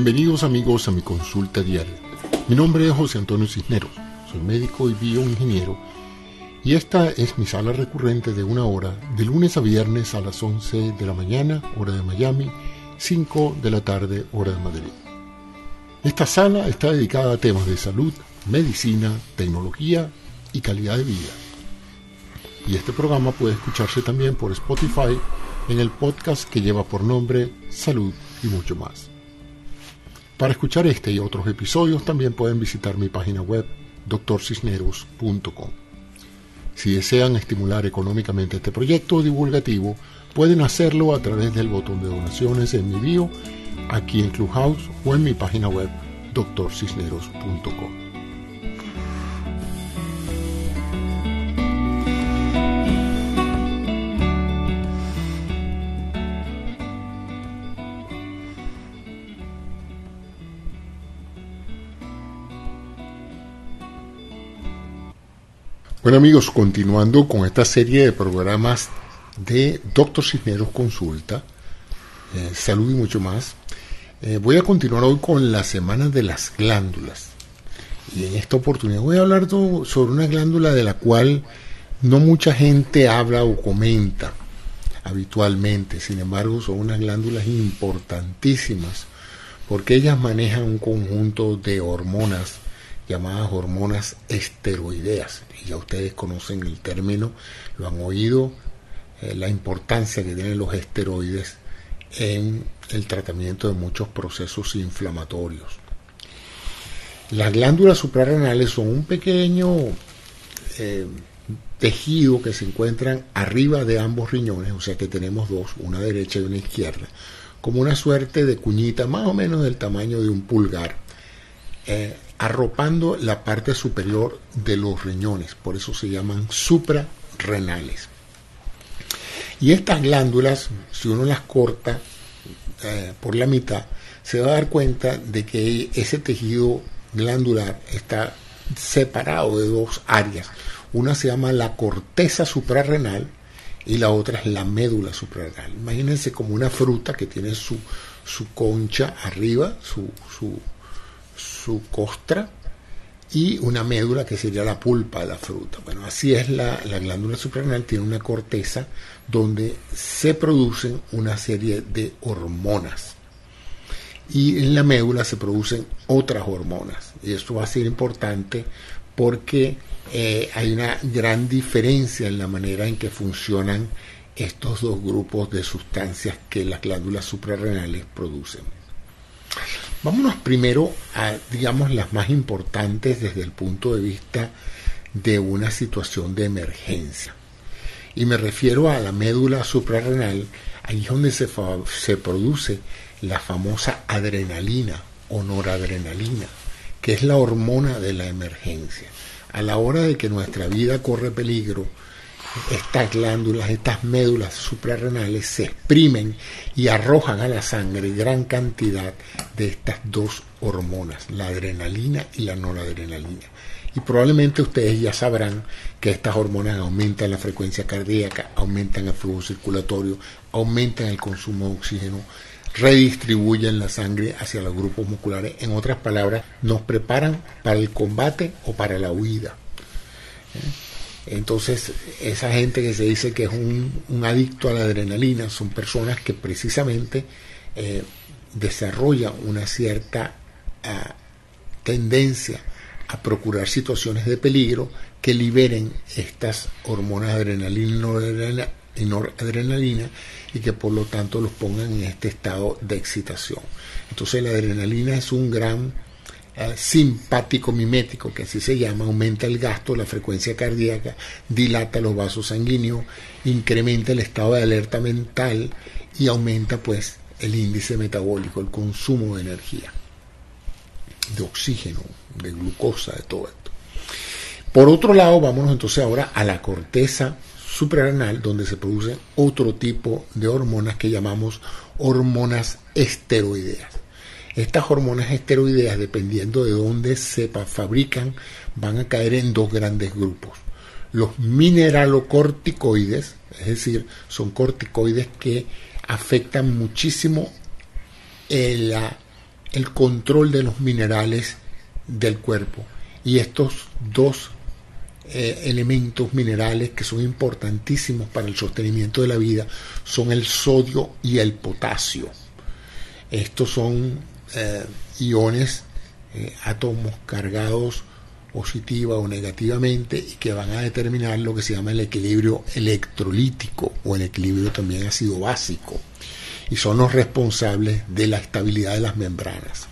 Bienvenidos amigos a mi consulta diaria. Mi nombre es José Antonio Cisneros, soy médico y bioingeniero y esta es mi sala recurrente de una hora de lunes a viernes a las 11 de la mañana, hora de Miami, 5 de la tarde, hora de Madrid. Esta sala está dedicada a temas de salud, medicina, tecnología y calidad de vida. Y este programa puede escucharse también por Spotify en el podcast que lleva por nombre Salud y mucho más. Para escuchar este y otros episodios también pueden visitar mi página web doctorcisneros.com. Si desean estimular económicamente este proyecto divulgativo, pueden hacerlo a través del botón de donaciones en mi bio, aquí en Clubhouse o en mi página web doctorcisneros.com. Bueno amigos, continuando con esta serie de programas de Doctor Cisneros Consulta, eh, salud y mucho más, eh, voy a continuar hoy con la semana de las glándulas. Y en esta oportunidad voy a hablar sobre una glándula de la cual no mucha gente habla o comenta habitualmente. Sin embargo, son unas glándulas importantísimas porque ellas manejan un conjunto de hormonas llamadas hormonas esteroideas. Y ya ustedes conocen el término, lo han oído, eh, la importancia que tienen los esteroides en el tratamiento de muchos procesos inflamatorios. Las glándulas suprarrenales son un pequeño eh, tejido que se encuentran arriba de ambos riñones, o sea que tenemos dos, una derecha y una izquierda, como una suerte de cuñita más o menos del tamaño de un pulgar. Eh, arropando la parte superior de los riñones, por eso se llaman suprarrenales. Y estas glándulas, si uno las corta eh, por la mitad, se va a dar cuenta de que ese tejido glandular está separado de dos áreas. Una se llama la corteza suprarrenal y la otra es la médula suprarrenal. Imagínense como una fruta que tiene su, su concha arriba, su, su su costra y una médula que sería la pulpa de la fruta. Bueno, así es la, glándula suprarrenal, tiene una corteza donde se producen una serie de hormonas. Y en la médula se producen otras hormonas. Y esto va a ser importante porque eh, hay una gran diferencia en la manera en que funcionan estos dos grupos de sustancias que las glándulas suprarrenales producen. Vámonos primero a, digamos, las más importantes desde el punto de vista de una situación de emergencia. Y me refiero a la médula suprarrenal, ahí es donde se, se produce la famosa adrenalina o noradrenalina, que es la hormona de la emergencia. A la hora de que nuestra vida corre peligro, estas glándulas, estas médulas suprarrenales se exprimen y arrojan a la sangre gran cantidad de estas dos hormonas, la adrenalina y la noradrenalina. Y probablemente ustedes ya sabrán que estas hormonas aumentan la frecuencia cardíaca, aumentan el flujo circulatorio, aumentan el consumo de oxígeno, redistribuyen la sangre hacia los grupos musculares. En otras palabras, nos preparan para el combate o para la huida. ¿Eh? Entonces, esa gente que se dice que es un, adicto a la adrenalina son personas que precisamente eh, desarrollan una cierta ah, tendencia a procurar situaciones de peligro que liberen estas hormonas adrenalina y noradrenalina y que por lo tanto los pongan en este estado de excitación. Entonces la adrenalina es un gran eh, simpático mimético, que así se llama, aumenta el gasto, la frecuencia cardíaca, dilata los vasos sanguíneos, incrementa el estado de alerta mental y aumenta pues el índice metabólico, el consumo de energía, de oxígeno, de glucosa, de todo esto. Por otro lado, vámonos entonces ahora a la corteza suprarrenal, donde se producen otro tipo de hormonas que llamamos hormonas esteroideas. Estas hormonas esteroideas, dependiendo de dónde se fabrican, van a caer en dos grandes grupos. Los mineralocorticoides, es decir, son corticoides que afectan muchísimo la el control de los minerales del cuerpo. Y estos dos eh, elementos minerales que son importantísimos para el sostenimiento de la vida son el sodio y el potasio. Estos son eh, iones, eh, átomos cargados positiva o negativamente y que van a determinar lo que se llama el equilibrio electrolítico o el equilibrio también ácido básico y son los responsables de la estabilidad de las membranas.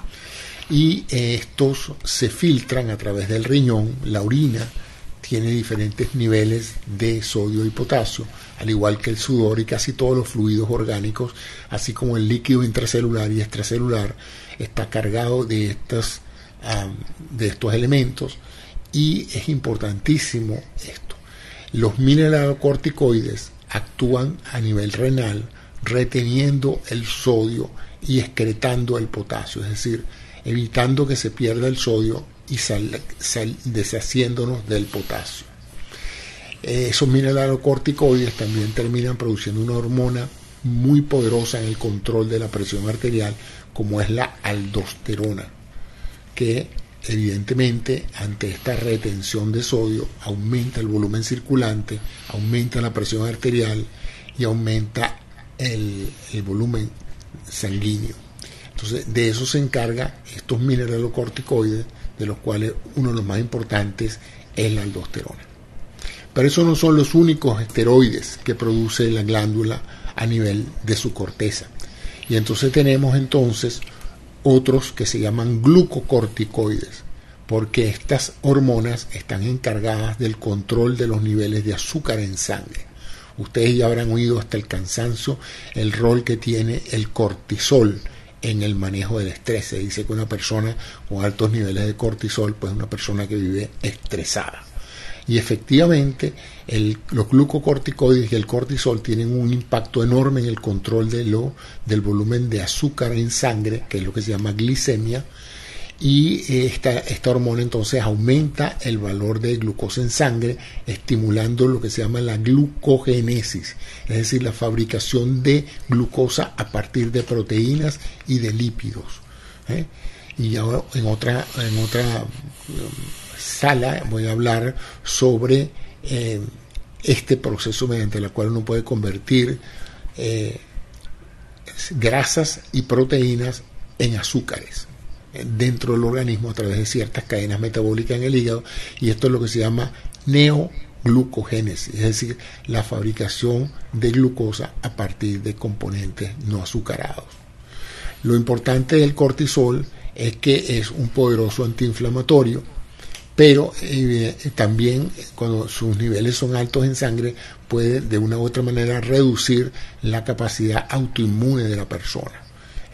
Y estos se filtran a través del riñón, la orina, tiene diferentes niveles de sodio y potasio, al igual que el sudor y casi todos los fluidos orgánicos, así como el líquido intracelular y extracelular, está cargado de, de estos elementos y es importantísimo esto. Los mineralocorticoides actúan a nivel renal reteniendo el sodio y excretando el potasio, es decir, evitando que se pierda el sodio y deshaciéndonos del potasio. Esos mineralocorticoides también terminan produciendo una hormona muy poderosa en el control de la presión arterial, como es la aldosterona, que evidentemente ante esta retención de sodio aumenta el volumen circulante, aumenta la presión arterial y aumenta el, el volumen sanguíneo. Entonces, de eso se encarga estos mineralocorticoides de los cuales uno de los más importantes es la aldosterona. Pero esos no son los únicos esteroides que produce la glándula a nivel de su corteza. Y entonces tenemos entonces otros que se llaman glucocorticoides, porque estas hormonas están encargadas del control de los niveles de azúcar en sangre. Ustedes ya habrán oído hasta el cansancio el rol que tiene el cortisol en el manejo del estrés. Se dice que una persona con altos niveles de cortisol, pues es una persona que vive estresada. Y efectivamente, los glucocorticoides y el cortisol tienen un impacto enorme en el control de lo, del volumen de azúcar en sangre, que es lo que se llama glicemia, y eh, esta, esta, hormona entonces aumenta el valor de glucosa en sangre, estimulando lo que se llama la glucogénesis, es decir, la fabricación de glucosa a partir de proteínas y de lípidos. ¿eh? Y ahora en otra, en otra um, sala voy a hablar sobre eh, este proceso mediante el cual uno puede convertir grasas y proteínas en azúcares dentro del organismo a través de ciertas cadenas metabólicas en el hígado y esto es lo que se llama neoglucogénesis, es decir, la fabricación de glucosa a partir de componentes no azucarados. Lo importante del cortisol es que es un poderoso antiinflamatorio, pero eh, también cuando sus niveles son altos en sangre puede de una u otra manera reducir la capacidad autoinmune de la persona.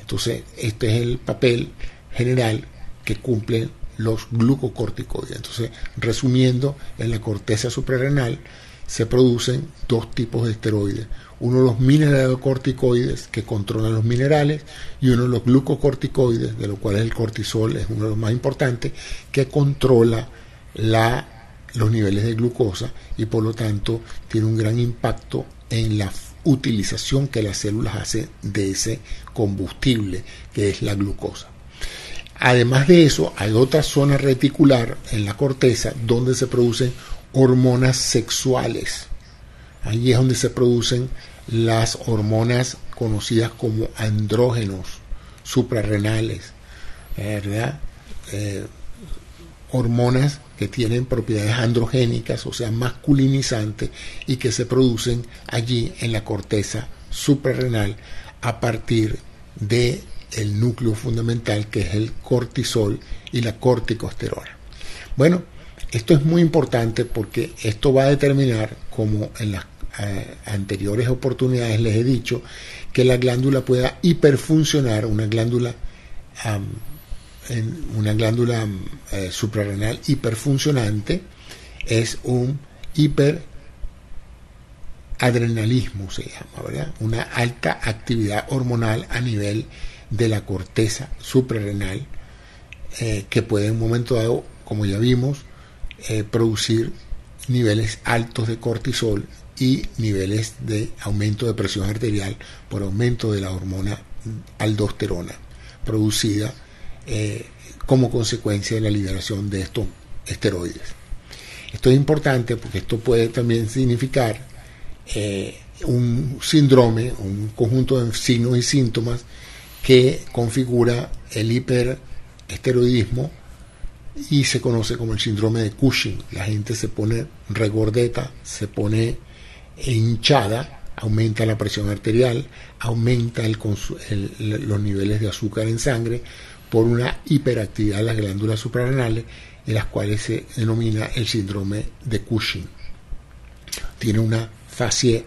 Entonces, este es el papel general que cumplen los glucocorticoides. Entonces, resumiendo, en la corteza suprarrenal se producen dos tipos de esteroides. Uno los mineralocorticoides que controlan los minerales y uno los glucocorticoides, de los cuales el cortisol es uno de los más importantes, que controla la, los niveles de glucosa y por lo tanto tiene un gran impacto en la utilización que las células hacen de ese combustible que es la glucosa. Además de eso, hay otra zona reticular en la corteza donde se producen hormonas sexuales. Allí es donde se producen las hormonas conocidas como andrógenos suprarrenales, ¿verdad? Eh, hormonas que tienen propiedades androgénicas, o sea, masculinizantes, y que se producen allí en la corteza suprarrenal a partir de el núcleo fundamental que es el cortisol y la corticosterona. Bueno, esto es muy importante porque esto va a determinar, como en las eh, anteriores oportunidades les he dicho, que la glándula pueda hiperfuncionar, una glándula, en una glándula eh, suprarrenal hiperfuncionante es un hiperadrenalismo, se llama, ¿verdad? Una alta actividad hormonal a nivel de la corteza suprarrenal eh, que puede en un momento dado, como ya vimos, eh, producir niveles altos de cortisol y niveles de aumento de presión arterial por aumento de la hormona aldosterona producida eh, como consecuencia de la liberación de estos esteroides. Esto es importante porque esto puede también significar un síndrome, un conjunto de signos y síntomas que configura el hiperesteroidismo y se conoce como el síndrome de Cushing. La gente se pone regordeta, se pone hinchada, aumenta la presión arterial, aumenta los niveles de azúcar en sangre por una hiperactividad de las glándulas suprarrenales, en las cuales se denomina el síndrome de Cushing. Tiene una facie,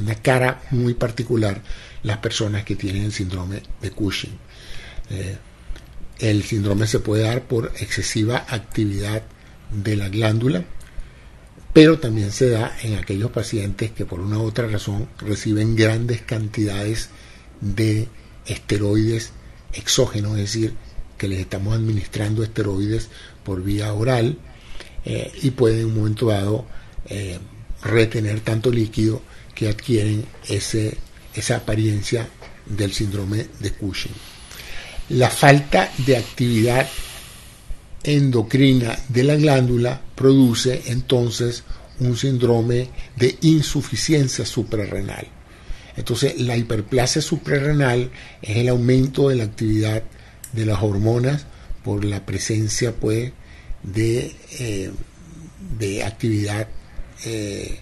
una cara muy particular las personas que tienen el síndrome de Cushing. Eh, el síndrome se puede dar por excesiva actividad de la glándula, pero también se da en aquellos pacientes que por una u otra razón reciben grandes cantidades de esteroides exógenos, es decir, que les estamos administrando esteroides por vía oral eh, y pueden en un momento dado eh, retener tanto líquido que adquieren ese, esa apariencia del síndrome de Cushing. La falta de actividad endocrina de la glándula produce entonces un síndrome de insuficiencia suprarrenal. Entonces, la hiperplasia suprarrenal es el aumento de la actividad de las hormonas por la presencia pues, de, eh, de actividad eh,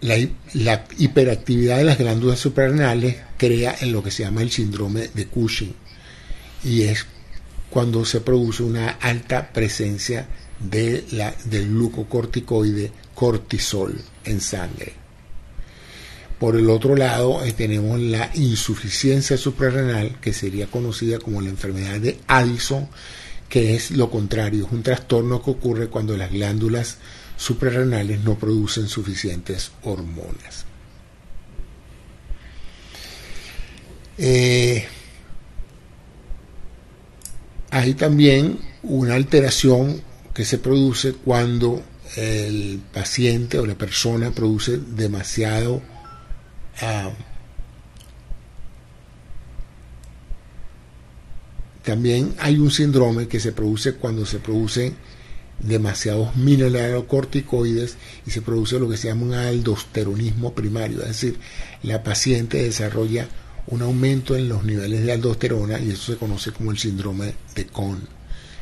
la, hiperactividad de las glándulas suprarrenales crea en lo que se llama el síndrome de Cushing y es cuando se produce una alta presencia de la, del glucocorticoide cortisol en sangre. Por el otro lado, eh, tenemos la insuficiencia suprarrenal, que sería conocida como la enfermedad de Addison, que es lo contrario, es un trastorno que ocurre cuando las glándulas suprarrenales no producen suficientes hormonas. Eh, hay también una alteración que se produce cuando el paciente o la persona produce demasiado ah, también hay un síndrome que se produce cuando se producen demasiados mineralocorticoides y se produce lo que se llama un aldosteronismo primario, es decir, la paciente desarrolla un aumento en los niveles de aldosterona y eso se conoce como el síndrome de Kohn,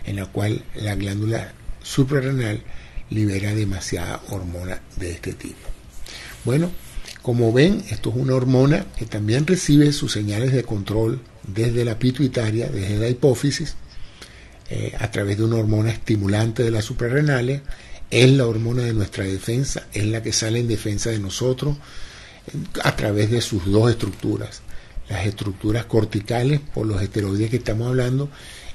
en la cual la glándula suprarrenal libera demasiada hormona de este tipo. Bueno, como ven, esto es una hormona que también recibe sus señales de control desde la pituitaria, desde la hipófisis, eh, a través de una hormona estimulante de las suprarrenales, es la hormona de nuestra defensa, es la que sale en defensa de nosotros a través de sus dos estructuras, las estructuras corticales por los esteroides que estamos hablando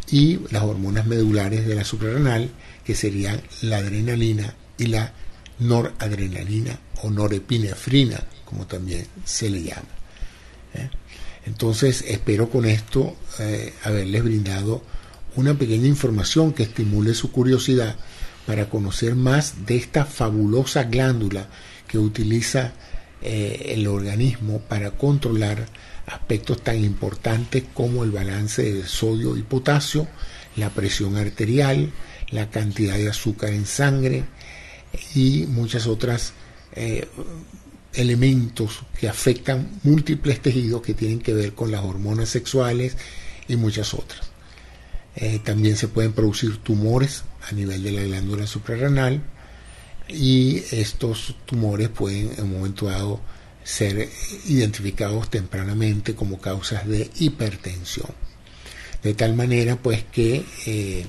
y las hormonas medulares de la suprarrenal, que serían la adrenalina y la noradrenalina o norepinefrina, como también se le llama. ¿eh? Entonces, espero con esto eh, haberles brindado una pequeña información que estimule su curiosidad para conocer más de esta fabulosa glándula que utiliza eh, el organismo para controlar aspectos tan importantes como el balance de sodio y potasio, la presión arterial, la cantidad de azúcar en sangre y muchas otras eh, elementos que afectan múltiples tejidos que tienen que ver con las hormonas sexuales y muchas otras. Eh, también se pueden producir tumores a nivel de la glándula suprarrenal y estos tumores pueden en un momento dado ser identificados tempranamente como causas de hipertensión. De tal manera pues que eh,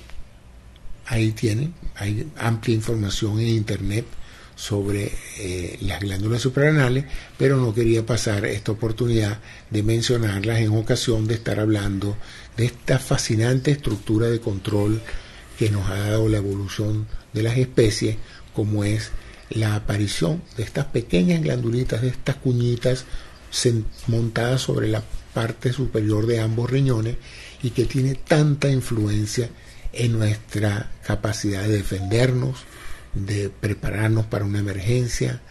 ahí tienen, hay amplia información en internet sobre eh, las glándulas suprarrenales, pero no quería pasar esta oportunidad de mencionarlas en ocasión de estar hablando de esta fascinante estructura de control que nos ha dado la evolución de las especies, como es la aparición de estas pequeñas glandulitas, de estas cuñitas montadas sobre la parte superior de ambos riñones y que tiene tanta influencia en nuestra capacidad de defendernos, de prepararnos para una emergencia,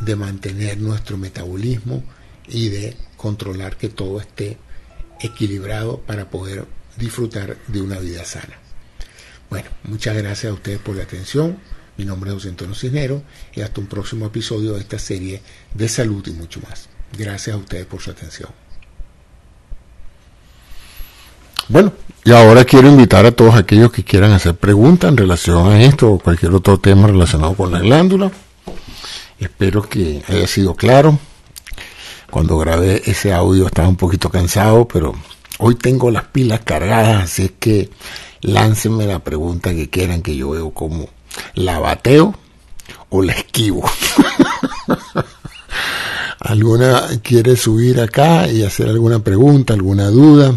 de mantener nuestro metabolismo y de controlar que todo esté equilibrado para poder disfrutar de una vida sana. Bueno, muchas gracias a ustedes por la atención. Mi nombre es José Antonio Cisnero y hasta un próximo episodio de esta serie de salud y mucho más. Gracias a ustedes por su atención. Bueno, y ahora quiero invitar a todos aquellos que quieran hacer preguntas en relación a esto o cualquier otro tema relacionado con la glándula. Espero que haya sido claro. Cuando grabé ese audio estaba un poquito cansado, pero hoy tengo las pilas cargadas, así que láncenme la pregunta que quieran que yo veo como la bateo o la esquivo. ¿Alguna quiere subir acá y hacer alguna pregunta, alguna duda?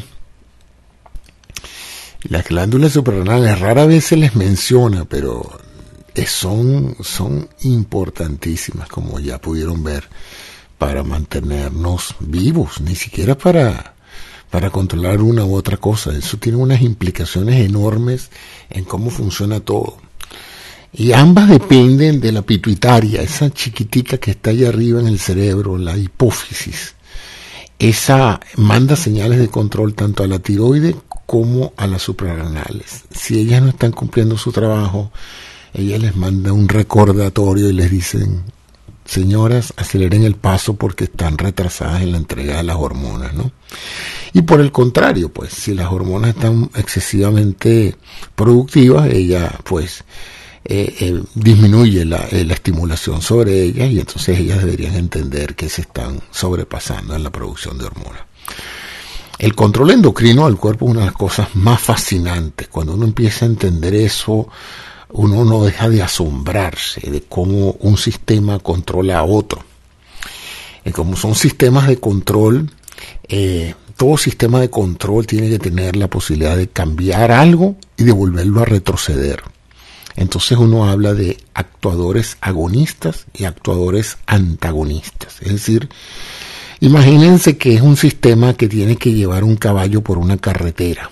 Las glándulas suprarrenales rara vez se les menciona, pero son, son importantísimas, como ya pudieron ver, para mantenernos vivos, ni siquiera para, para controlar una u otra cosa. Eso tiene unas implicaciones enormes en cómo funciona todo. Y ambas dependen de la pituitaria, esa chiquitita que está ahí arriba en el cerebro, la hipófisis. Esa manda señales de control tanto a la tiroide como a las suprarrenales. Si ellas no están cumpliendo su trabajo, ella les manda un recordatorio y les dicen, señoras, aceleren el paso porque están retrasadas en la entrega de las hormonas, ¿no? Y por el contrario, pues, si las hormonas están excesivamente productivas, ella, pues, eh, eh, disminuye la, eh, la, estimulación sobre ellas y entonces ellas deberían entender que se están sobrepasando en la producción de hormonas. El control endocrino del cuerpo es una de las cosas más fascinantes. Cuando uno empieza a entender eso, uno no deja de asombrarse de cómo un sistema controla a otro. Y como son sistemas de control, eh, todo sistema de control tiene que tener la posibilidad de cambiar algo y de volverlo a retroceder. Entonces uno habla de actuadores agonistas y actuadores antagonistas. Es decir, Imagínense que es un sistema que tiene que llevar un caballo por una carretera.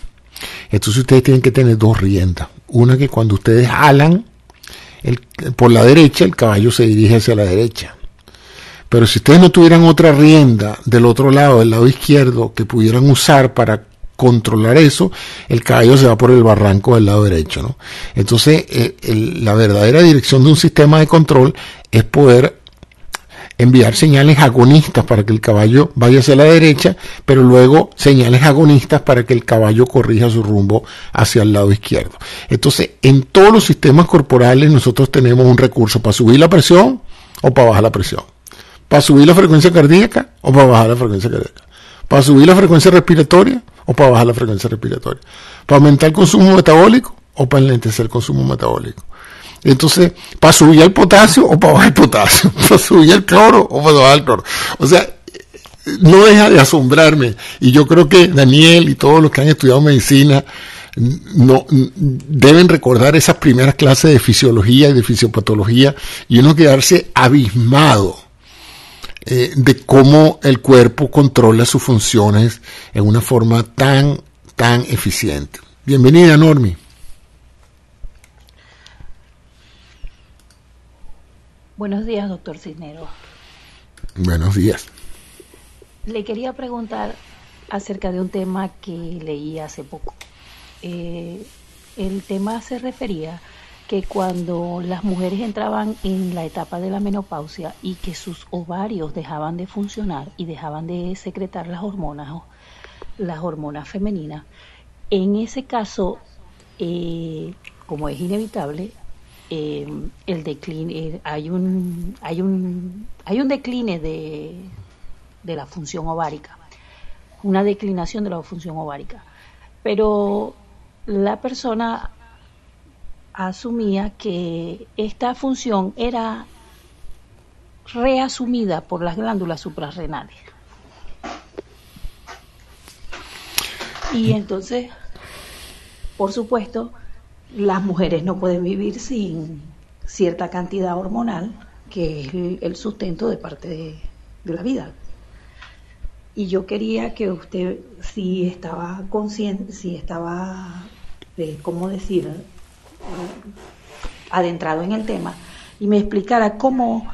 Entonces ustedes tienen que tener dos riendas. Una que cuando ustedes jalan por la derecha, el caballo se dirige hacia la derecha. Pero si ustedes no tuvieran otra rienda del otro lado, del lado izquierdo, que pudieran usar para controlar eso, el caballo se va por el barranco del lado derecho. ¿no? Entonces, eh, la verdadera dirección de un sistema de control es poder enviar señales agonistas para que el caballo vaya hacia la derecha, pero luego señales agonistas para que el caballo corrija su rumbo hacia el lado izquierdo. Entonces, en todos los sistemas corporales nosotros tenemos un recurso para subir la presión o para bajar la presión, para subir la frecuencia cardíaca o para bajar la frecuencia cardíaca, para subir la frecuencia respiratoria o para bajar la frecuencia respiratoria, para aumentar el consumo metabólico o para enlentecer el consumo metabólico. Entonces, para subir el potasio o para bajar el potasio, para subir el cloro o para bajar el cloro. O sea, no deja de asombrarme. Y yo creo que Daniel y todos los que han estudiado medicina no deben recordar esas primeras clases de fisiología y de fisiopatología y uno quedarse abismado eh, de cómo el cuerpo controla sus funciones en una forma tan, tan eficiente. Bienvenida, Normi. Buenos días, doctor Cisneros. Buenos días. Le quería preguntar acerca de un tema que leí hace poco. Eh, el tema se refería que cuando las mujeres entraban en la etapa de la menopausia y que sus ovarios dejaban de funcionar y dejaban de secretar las hormonas, las hormonas femeninas, en ese caso, eh, como es inevitable, Em, el decline, eh, hay un, hay un, hay un decline de, de la función ovárica, una declinación de la función ovárica. Pero la persona asumía que esta función era reasumida por las glándulas suprarrenales. Y entonces, por supuesto, las mujeres no pueden vivir sin cierta cantidad hormonal, que es el, sustento de parte de, la vida. Y yo quería que usted, si estaba consciente, si estaba, de, ¿cómo decir?, adentrado en el tema, y me explicara cómo,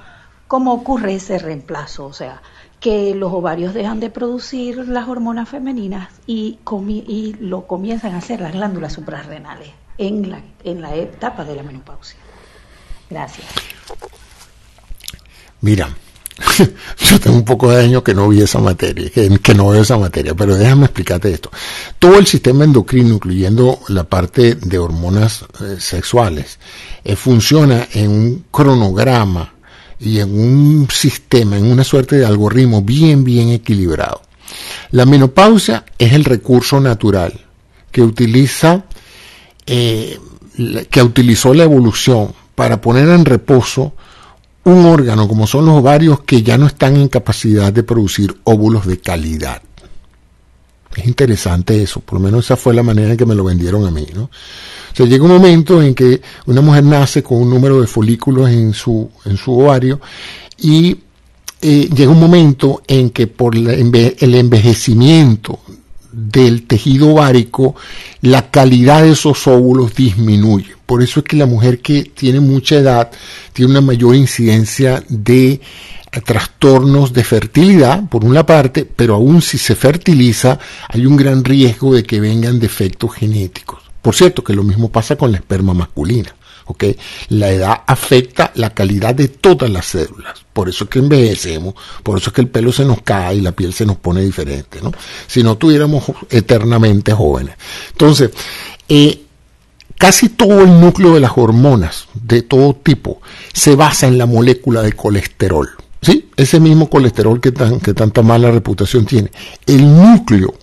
cómo ocurre ese reemplazo, o sea, que los ovarios dejan de producir las hormonas femeninas y, y lo comienzan a hacer las glándulas suprarrenales en la, en la etapa de la menopausia. Gracias. Mira, yo tengo un poco de años que no vi esa materia, que, no veo esa materia, pero déjame explicarte esto. Todo el sistema endocrino, incluyendo la parte de hormonas eh, sexuales, eh, funciona en un cronograma y en un sistema, en una suerte de algoritmo bien, bien equilibrado. La menopausia es el recurso natural que utiliza, eh, que utilizó la evolución para poner en reposo un órgano como son los ovarios que ya no están en capacidad de producir óvulos de calidad. Es interesante eso, por lo menos esa fue la manera en que me lo vendieron a mí, ¿no? O sea, llega un momento en que una mujer nace con un número de folículos en su, en su ovario y eh, llega un momento en que por el envejecimiento del tejido ovárico, la calidad de esos óvulos disminuye. Por eso es que la mujer que tiene mucha edad tiene una mayor incidencia de eh, trastornos de fertilidad, por una parte, pero aún si se fertiliza, hay un gran riesgo de que vengan defectos genéticos. Por cierto, que lo mismo pasa con la esperma masculina. La edad afecta la calidad de todas las células. Por eso es que envejecemos, por eso es que el pelo se nos cae y la piel se nos pone diferente, ¿no? Si no tuviéramos eternamente jóvenes. Entonces, eh, casi todo el núcleo de las hormonas de todo tipo se basa en la molécula de colesterol. ¿Sí? Ese mismo colesterol que, tan, que tanta mala reputación tiene. El núcleo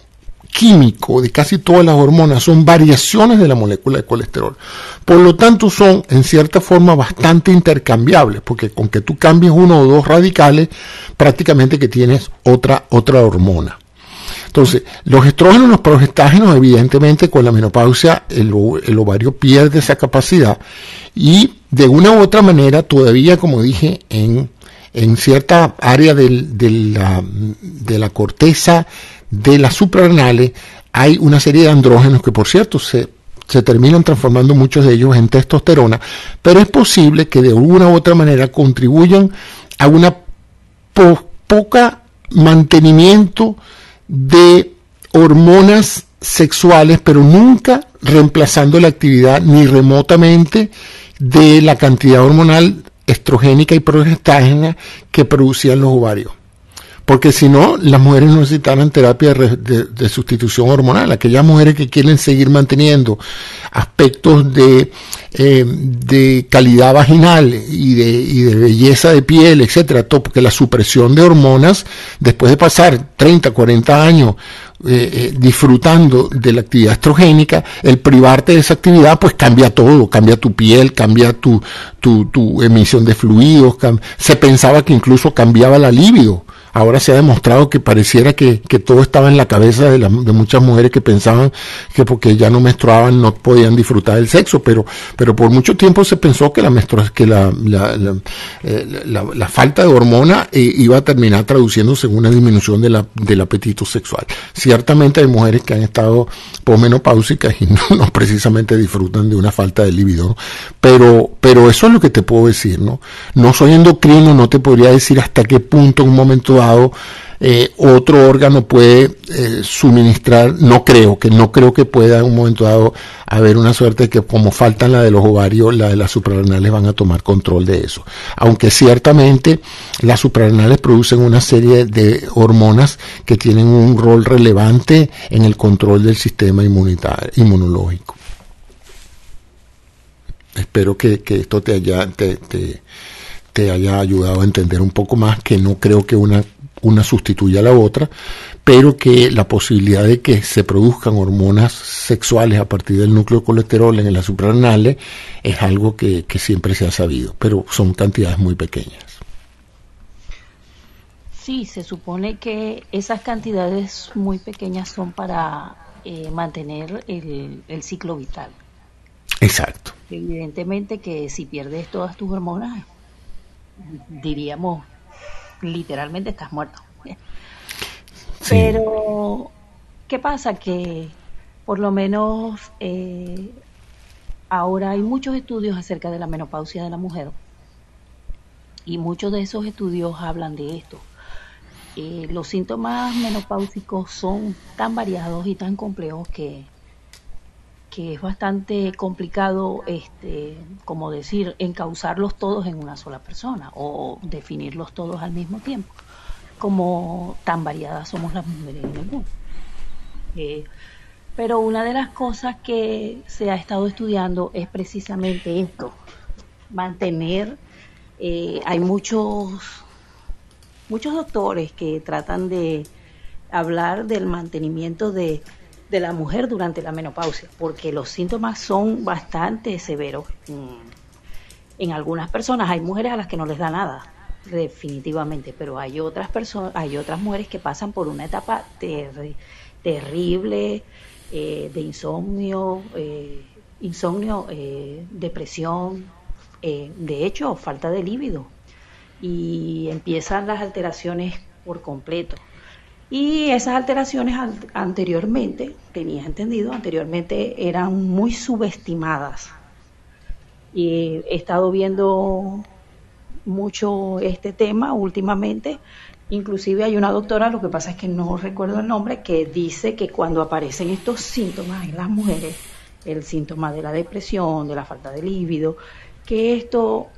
químico de casi todas las hormonas son variaciones de la molécula de colesterol. Por lo tanto, son en cierta forma bastante intercambiables, porque con que tú cambies uno o dos radicales, prácticamente que tienes otra, otra hormona. Entonces, los estrógenos, los progestágenos, evidentemente con la menopausia el, ovario pierde esa capacidad y de una u otra manera todavía, como dije, en, en cierta área de, la, de la corteza de las suprarrenales hay una serie de andrógenos que, por cierto, se, terminan transformando muchos de ellos en testosterona, pero es posible que de una u otra manera contribuyan a una poca mantenimiento de hormonas sexuales, pero nunca reemplazando la actividad ni remotamente de la cantidad hormonal estrogénica y progestágena que producían los ovarios porque si no, las mujeres necesitarán terapia de, sustitución hormonal. Aquellas mujeres que quieren seguir manteniendo aspectos de, eh, de calidad vaginal y de, y de, belleza de piel, etcétera, todo, porque la supresión de hormonas, después de pasar 30, 40 años eh, eh, disfrutando de la actividad estrogénica, el privarte de esa actividad, pues cambia todo, cambia tu piel, cambia tu, tu, tu emisión de fluidos, se pensaba que incluso cambiaba la libido ahora se ha demostrado que pareciera que, todo estaba en la cabeza de, muchas mujeres que pensaban que porque ya no menstruaban no podían disfrutar del sexo, pero, pero por mucho tiempo se pensó que la que la, la, eh, falta de hormona eh, iba a terminar traduciéndose en una disminución de la, del apetito sexual. Ciertamente hay mujeres que han estado posmenopáusicas y no, precisamente disfrutan de una falta de libido, pero, pero eso es lo que te puedo decir, ¿no? No soy endocrino, no te podría decir hasta qué punto en un momento eh, otro órgano puede eh, suministrar, no creo, que no creo que pueda en un momento dado haber una suerte de que como faltan la de los ovarios, la de las suprarrenales van a tomar control de eso. Aunque ciertamente las suprarrenales producen una serie de hormonas que tienen un rol relevante en el control del sistema inmunitario, inmunológico. Espero que, esto te haya, haya ayudado a entender un poco más que no creo que una, una sustituya a la otra, pero que la posibilidad de que se produzcan hormonas sexuales a partir del núcleo de colesterol en las suprarrenales es algo que, siempre se ha sabido, pero son cantidades muy pequeñas. Sí, se supone que esas cantidades muy pequeñas son para eh, mantener el, el, ciclo vital. Exacto. Evidentemente que si pierdes todas tus hormonas, diríamos, literalmente estás muerto. Pero, ¿qué pasa? Que por lo menos eh, ahora hay muchos estudios acerca de la menopausia de la mujer y muchos de esos estudios hablan de esto. eh, los síntomas menopáusicos son tan variados y tan complejos que, que es bastante complicado, este, como decir, encauzarlos todos en una sola persona o definirlos todos al mismo tiempo, como tan variadas somos las mujeres en el mundo. Eh, pero una de las cosas que se ha estado estudiando es precisamente esto, mantener, eh, hay muchos, muchos doctores que tratan de hablar del mantenimiento de, la mujer durante la menopausia, porque los síntomas son bastante severos. En, algunas personas hay mujeres a las que no les da nada, definitivamente, pero hay otras personas, hay otras mujeres que pasan por una etapa terrible eh, de insomnio, eh, insomnio, eh, depresión, eh, de hecho, falta de líbido. Y empiezan las alteraciones por completo. Y esas alteraciones anteriormente, tenía entendido, anteriormente eran muy subestimadas. Y he estado viendo mucho este tema últimamente. Inclusive hay una doctora, lo que pasa es que no recuerdo el nombre, que dice que cuando aparecen estos síntomas en las mujeres, el síntoma de la depresión, de la falta de líbido, que esto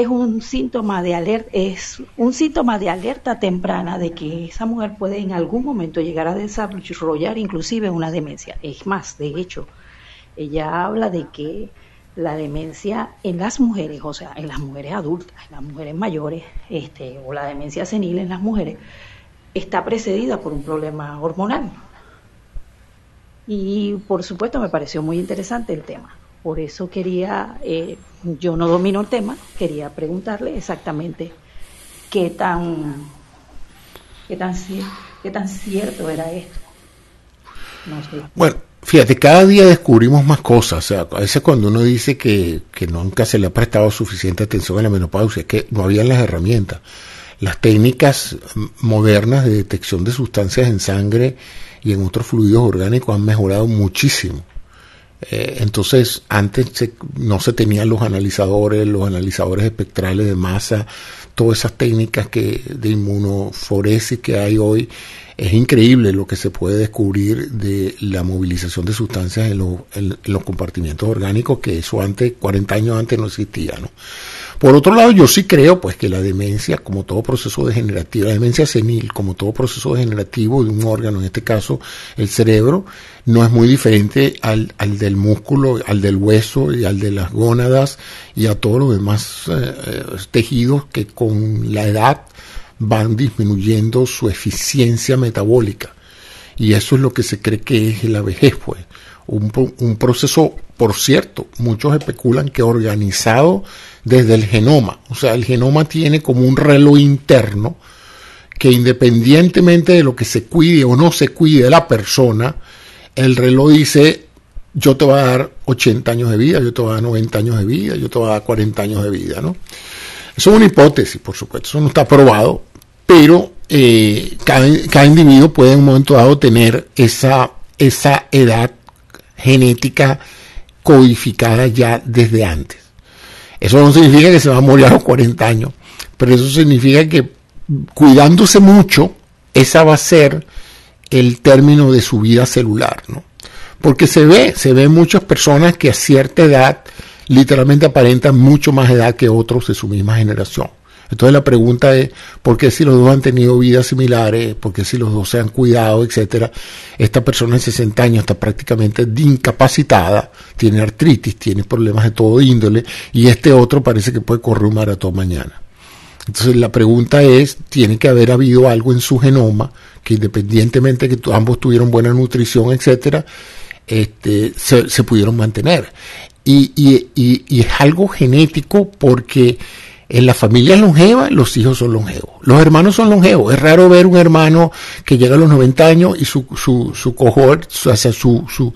es un síntoma de alerta, es un síntoma de alerta temprana de que esa mujer puede en algún momento llegar a desarrollar inclusive una demencia. Es más, de hecho, ella habla de que la demencia en las mujeres, o sea, en las mujeres adultas, en las mujeres mayores, este, o la demencia senil en las mujeres, está precedida por un problema hormonal. Y por supuesto me pareció muy interesante el tema. Por eso quería, eh, yo no domino el tema, quería preguntarle exactamente qué tan, qué tan, qué tan cierto era esto. Bueno, fíjate, cada día descubrimos más cosas. O sea, a veces cuando uno dice que, que nunca se le ha prestado suficiente atención a la menopausia, es que no habían las herramientas. Las técnicas modernas de detección de sustancias en sangre y en otros fluidos orgánicos han mejorado muchísimo. Eh, entonces, antes no se tenían los analizadores, los analizadores espectrales de masa, todas esas técnicas que de inmunoforesis que hay hoy. Es increíble lo que se puede descubrir de la movilización de sustancias en, en los compartimientos orgánicos, que eso antes, 40 años antes no existía, ¿no? Por otro lado, yo sí creo pues que la demencia, como todo proceso degenerativo, la demencia senil, como todo proceso degenerativo de un órgano, en este caso el cerebro, no es muy diferente al, al del músculo, al del hueso y al de las gónadas y a todos los demás eh, eh, tejidos que con la edad van disminuyendo su eficiencia metabólica. Y eso es lo que se cree que es la vejez, pues. Un, un proceso, por cierto, muchos especulan que organizado desde el genoma. O sea, el genoma tiene como un reloj interno que independientemente de lo que se cuide o no se cuide de la persona, el reloj dice, yo te voy a dar 80 años de vida, yo te voy a dar 90 años de vida, yo te voy a dar 40 años de vida, ¿no? Eso es una hipótesis, por supuesto, eso no está probado, pero eh, cada, individuo puede en un momento dado tener esa, esa edad genética codificada ya desde antes. Eso no significa que se va a morir a los 40 años, pero eso significa que cuidándose mucho, esa va a ser el término de su vida celular, ¿no? Porque se ve, se ve muchas personas que a cierta edad literalmente aparentan mucho más edad que otros de su misma generación. Entonces la pregunta es, ¿por qué si los dos han tenido vidas similares? ¿Por qué si los dos se han cuidado, etcétera? Esta persona de 60 años está prácticamente incapacitada, tiene artritis, tiene problemas de todo índole, y este otro parece que puede correr un maratón mañana. Entonces la pregunta es, tiene que haber habido algo en su genoma que independientemente de que ambos tuvieron buena nutrición, etcétera, este, se, pudieron mantener. Y, es algo genético porque en la familia longeva los hijos son longevos, los hermanos son longevos. Es raro ver un hermano que llega a los 90 años y su, su, su cohort, su, su, su,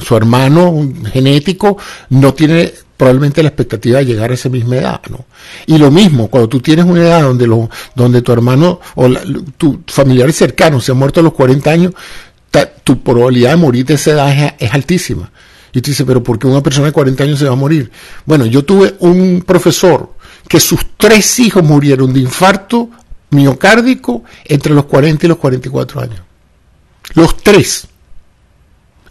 su hermano genético no tiene probablemente la expectativa de llegar a esa misma edad, ¿no? Y lo mismo, cuando tú tienes una edad donde, lo, donde tu hermano o tu familiar cercano se ha muerto a los 40 años, tu probabilidad de morir de esa edad es, altísima. Y tú dices, pero ¿por qué una persona de 40 años se va a morir? Bueno, yo tuve un profesor que sus tres hijos murieron de infarto miocárdico entre los 40 y los 44 años. Los tres.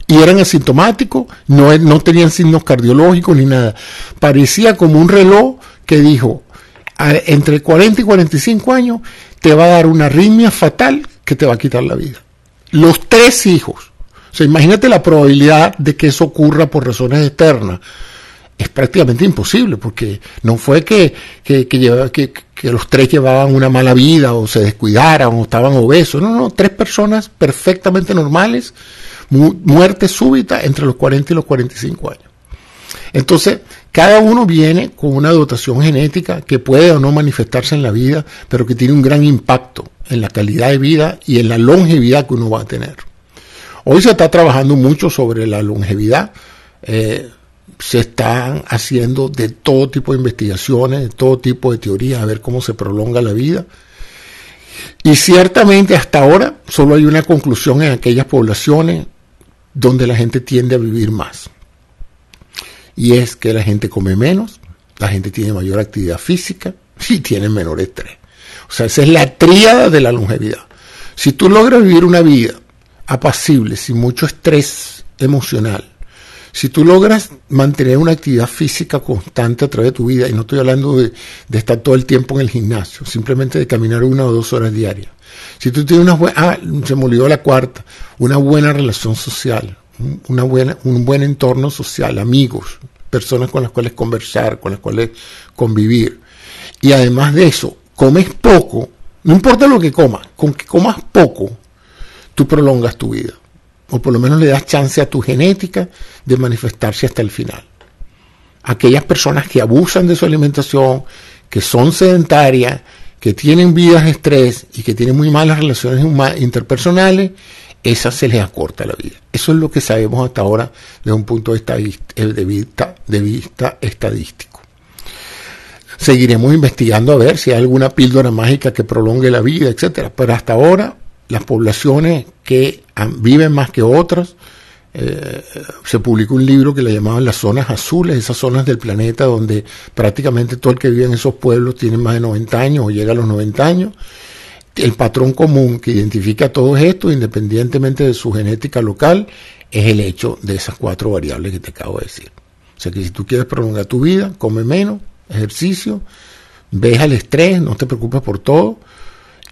Y eran asintomáticos, no, no tenían signos cardiológicos ni nada. Parecía como un reloj que dijo, entre 40 y 45 años te va a dar una arritmia fatal que te va a quitar la vida. Los tres hijos. O sea, imagínate la probabilidad de que eso ocurra por razones externas es prácticamente imposible, porque no fue que, que, los tres llevaban una mala vida o se descuidaran o estaban obesos, no, no, tres personas perfectamente normales, muerte súbita entre los 40 y los 45 años. Entonces, cada uno viene con una dotación genética que puede o no manifestarse en la vida, pero que tiene un gran impacto en la calidad de vida y en la longevidad que uno va a tener. Hoy se está trabajando mucho sobre la longevidad. Eh, se están haciendo de todo tipo de investigaciones, de todo tipo de teorías, a ver cómo se prolonga la vida. Y ciertamente hasta ahora solo hay una conclusión en aquellas poblaciones donde la gente tiende a vivir más. Y es que la gente come menos, la gente tiene mayor actividad física y tiene menor estrés. O sea, esa es la tríada de la longevidad. Si tú logras vivir una vida apacible, sin mucho estrés emocional, si tú logras mantener una actividad física constante a través de tu vida, y no estoy hablando de, estar todo el tiempo en el gimnasio, simplemente de caminar una o dos horas diarias. Si tú tienes una buena, ah, se me olvidó la cuarta, una buena relación social, una buena, un buen entorno social, amigos, personas con las cuales conversar, con las cuales convivir. Y además de eso, comes poco, no importa lo que comas, con que comas poco, tú prolongas tu vida o por lo menos le das chance a tu genética de manifestarse hasta el final. Aquellas personas que abusan de su alimentación, que son sedentarias, que tienen vidas de estrés y que tienen muy malas relaciones interpersonales, esas se les acorta la vida. Eso es lo que sabemos hasta ahora desde un punto de vista, de vista estadístico. Seguiremos investigando a ver si hay alguna píldora mágica que prolongue la vida, etcétera. Pero hasta ahora las poblaciones que viven más que otras. Eh, se publicó un libro que le llamaban las zonas azules, esas zonas del planeta donde prácticamente todo el que vive en esos pueblos tiene más de 90 años o llega a los 90 años. El patrón común que identifica a todos estos, independientemente de su genética local, es el hecho de esas cuatro variables que te acabo de decir. O sea que si tú quieres prolongar tu vida, come menos, ejercicio, ves al estrés, no te preocupes por todo,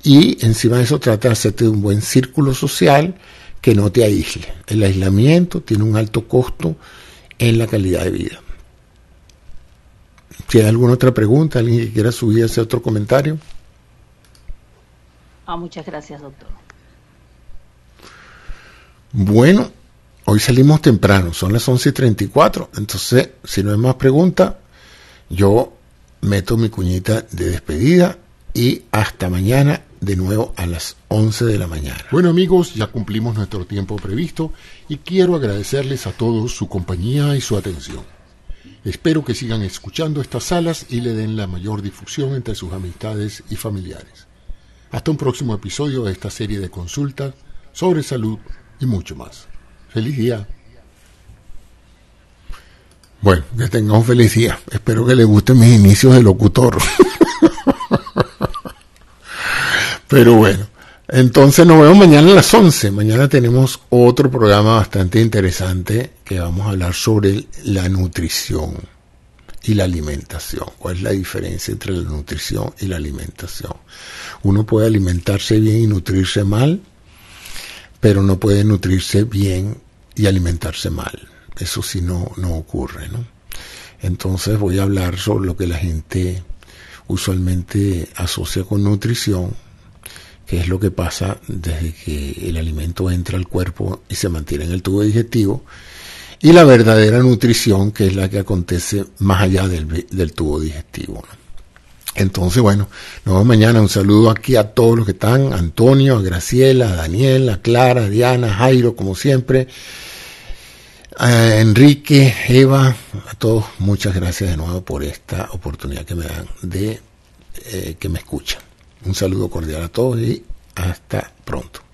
y encima de eso trata de hacerte un buen círculo social que no te aísle. El aislamiento tiene un alto costo en la calidad de vida. Si hay alguna otra pregunta, alguien que quiera subir ese otro comentario. Ah, muchas gracias, doctor. Bueno, hoy salimos temprano, son las 11 y 34. Entonces, si no hay más preguntas, yo meto mi cuñita de despedida y hasta mañana de nuevo a las 11 de la mañana. Bueno amigos, ya cumplimos nuestro tiempo previsto y quiero agradecerles a todos su compañía y su atención. Espero que sigan escuchando estas salas y le den la mayor difusión entre sus amistades y familiares. Hasta un próximo episodio de esta serie de consultas sobre salud y mucho más. Feliz día. Bueno, que tengan un feliz día. Espero que les gusten mis inicios de locutor. Pero bueno, entonces nos vemos mañana a las 11. Mañana tenemos otro programa bastante interesante que vamos a hablar sobre la nutrición y la alimentación. ¿Cuál es la diferencia entre la nutrición y la alimentación? Uno puede alimentarse bien y nutrirse mal, pero no puede nutrirse bien y alimentarse mal. Eso sí no, no ocurre, ¿no? Entonces voy a hablar sobre lo que la gente usualmente asocia con nutrición que es lo que pasa desde que el alimento entra al cuerpo y se mantiene en el tubo digestivo, y la verdadera nutrición, que es la que acontece más allá del, tubo digestivo. Entonces, bueno, nos vemos mañana. Un saludo aquí a todos los que están, Antonio, a Graciela, a Daniel, a Clara, a Diana, a Jairo, como siempre, a Enrique, Eva, a todos, muchas gracias de nuevo por esta oportunidad que me dan de eh, que me escuchan. Un saludo cordial a todos y hasta pronto.